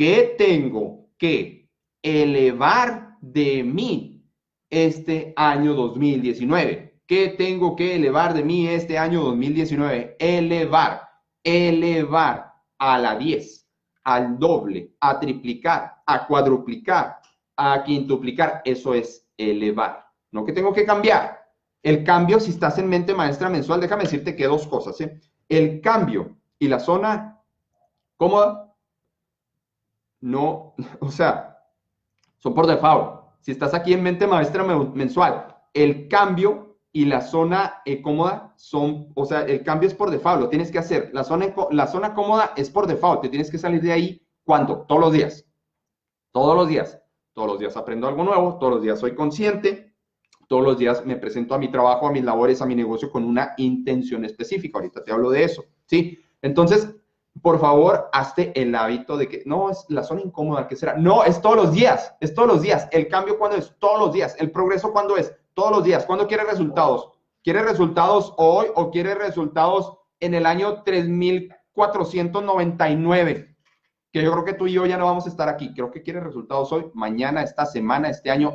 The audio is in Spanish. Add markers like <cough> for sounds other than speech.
¿Qué tengo que elevar de mí este año 2019? ¿Qué tengo que elevar de mí este año 2019? Elevar, elevar a la 10, al doble, a triplicar, a cuadruplicar, a quintuplicar. Eso es elevar. No que tengo que cambiar. El cambio, si estás en mente maestra mensual, déjame decirte que dos cosas. ¿eh? El cambio y la zona cómoda, no, <laughs> o sea, son por default. Si estás aquí en mente maestra mensual, el cambio y la zona eh, cómoda son, o sea, el cambio es por default, lo tienes que hacer. La zona, la zona cómoda es por default, te tienes que salir de ahí, ¿cuánto? Todos los días. Todos los días. Todos los días aprendo algo nuevo, todos los días soy consciente, todos los días me presento a mi trabajo, a mis labores, a mi negocio con una intención específica. Ahorita te hablo de eso, ¿sí? Entonces, por favor, hazte el hábito de que no es la zona incómoda, ¿qué será? No, es todos los días, es todos los días. El cambio, cuando es? Todos los días. El progreso, cuando es? Todos los días. ¿Cuándo quiere resultados? ¿Quiere resultados hoy o quiere resultados en el año 3499? Que yo creo que tú y yo ya no vamos a estar aquí. Creo que quiere resultados hoy, mañana, esta semana, este año,